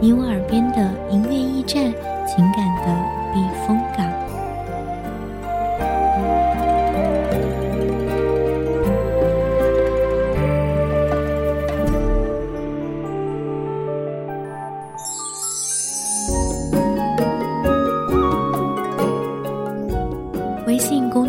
你我耳边的音乐驿站，情感的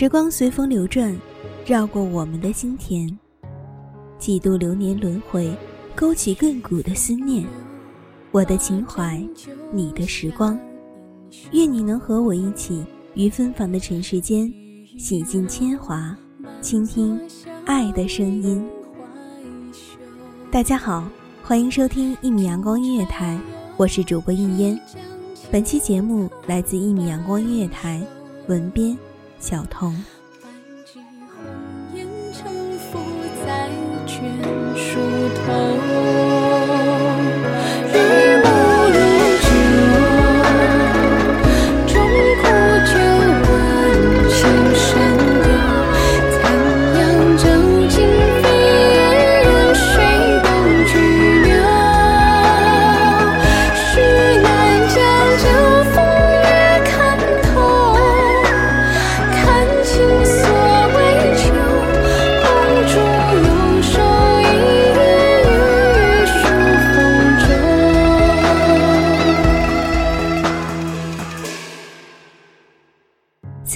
时光随风流转，绕过我们的心田，几度流年轮回，勾起亘古的思念。我的情怀，你的时光，愿你能和我一起，于芬芳的尘世间，洗尽铅华，倾听爱的声音。大家好，欢迎收听一米阳光音乐台，我是主播应烟。本期节目来自一米阳光音乐台，文编。小童。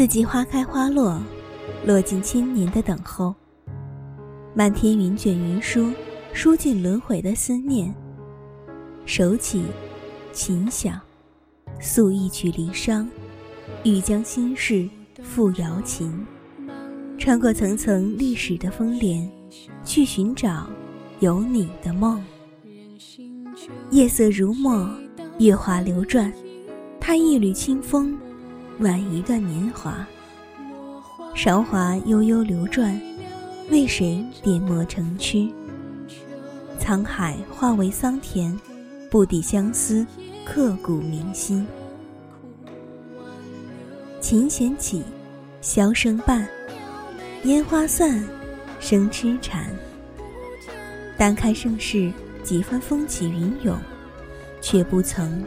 四季花开花落，落尽千年的等候。漫天云卷云舒，舒尽轮回的思念。手起，琴响，诉一曲离殇，欲将心事付瑶琴。穿过层层历史的风帘，去寻找有你的梦。夜色如墨，月华流转，踏一缕清风。挽一段年华，韶华悠悠流转，为谁点墨成曲？沧海化为桑田，不抵相思，刻骨铭心。琴弦起，箫声伴，烟花散，生痴缠。单看盛世几番风起云涌，却不曾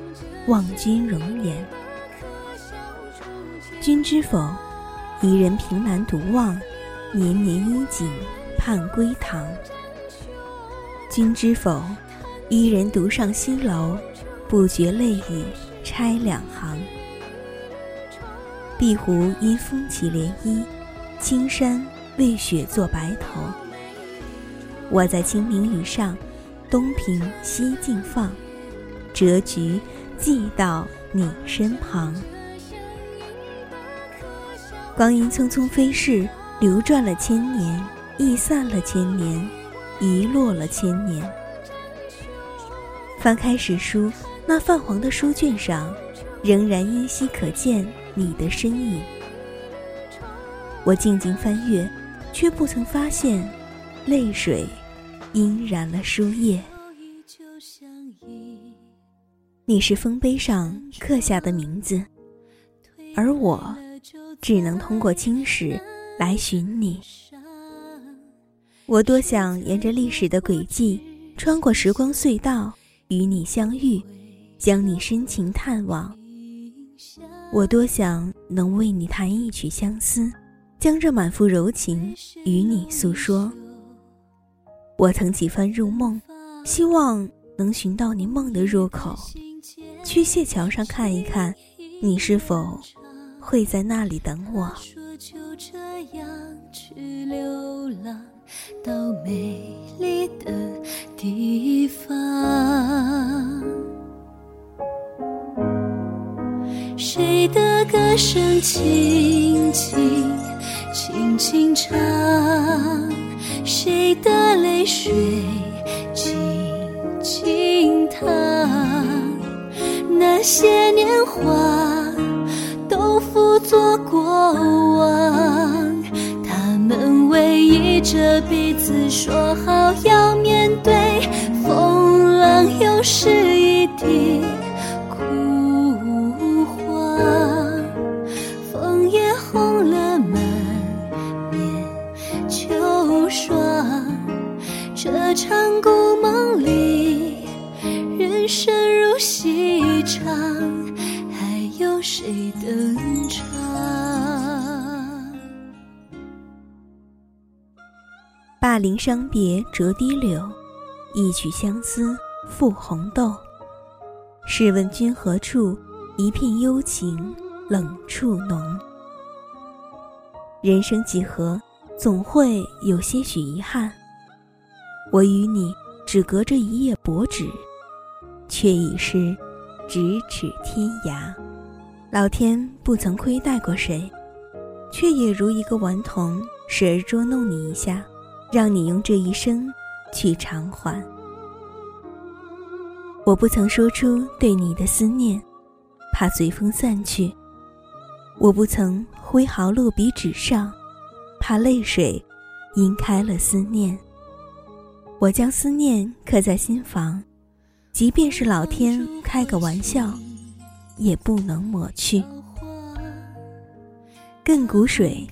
望君容颜。君知否？伊人凭栏独望，年年衣锦盼归堂。君知否？伊人独上西楼，不觉泪雨拆两行。碧湖因风起涟漪，青山为雪作白头。我在清明雨上，东平西镜放，折菊寄到你身旁。光阴匆匆飞逝，流转了千年，易散了千年，遗落了千年。翻开史书，那泛黄的书卷上，仍然依稀可见你的身影。我静静翻阅，却不曾发现，泪水晕染了书页。你是丰碑上刻下的名字，而我。只能通过青史来寻你。我多想沿着历史的轨迹，穿过时光隧道，与你相遇，将你深情探望。我多想能为你弹一曲相思，将这满腹柔情与你诉说。我曾几番入梦，希望能寻到你梦的入口，去谢桥上看一看，你是否会在那里等我。到美丽的地方，谁的歌声轻轻轻轻唱，谁的泪水静静淌，那些年华不做过往。他们偎依着彼此，说好要面对风浪，又是一地大林伤别折堤柳，一曲相思赋红豆。试问君何处？一片幽情冷处浓。人生几何，总会有些许遗憾。我与你只隔着一页薄纸，却已是咫尺天涯。老天不曾亏待过谁，却也如一个顽童，时而捉弄你一下。让你用这一生去偿还。我不曾说出对你的思念，怕随风散去；我不曾挥毫落笔纸上，怕泪水晕开了思念。我将思念刻在心房，即便是老天开个玩笑，也不能抹去。亘古水，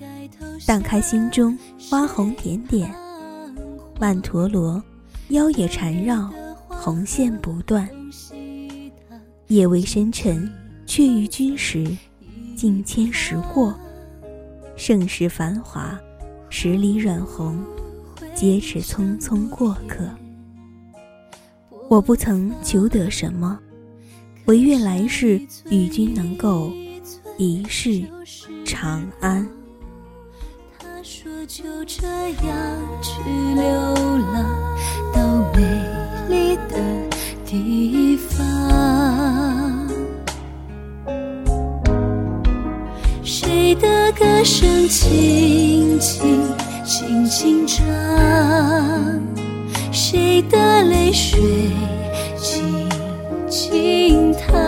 荡开心中花红点点。曼陀罗，腰也缠绕，红线不断。夜未深沉，却与君时，境迁时过。盛世繁华，十里染红，皆是匆匆过客。我不曾求得什么，唯愿来世与君能够一世长安。说就这样去流浪到美丽的地方，谁的歌声轻轻轻轻唱，谁的泪水静静淌，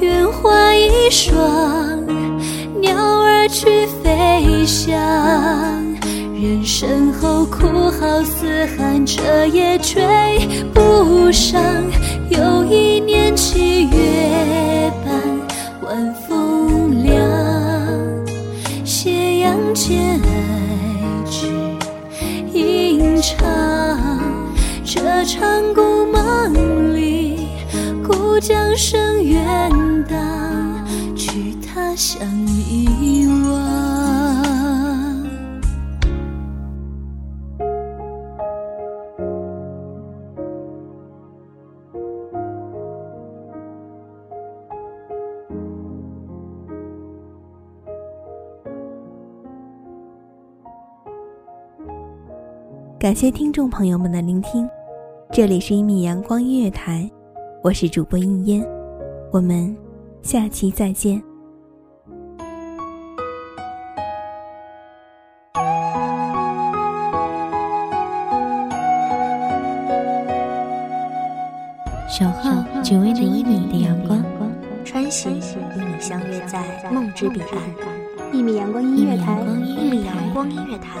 愿化一双鸟儿。去飞翔，人生后哭号嘶喊，彻也追不上。又一年七月半，晚风凉，斜阳间爱只吟唱。这场故梦里，故将声远荡，去他乡遗忘。感谢听众朋友们的聆听，这里是一米阳光音乐台，我是主播应烟，我们下期再见。守候只为那一米的阳光，穿行与你相约在梦之彼岸。一米阳光音乐台，一米阳光音乐台。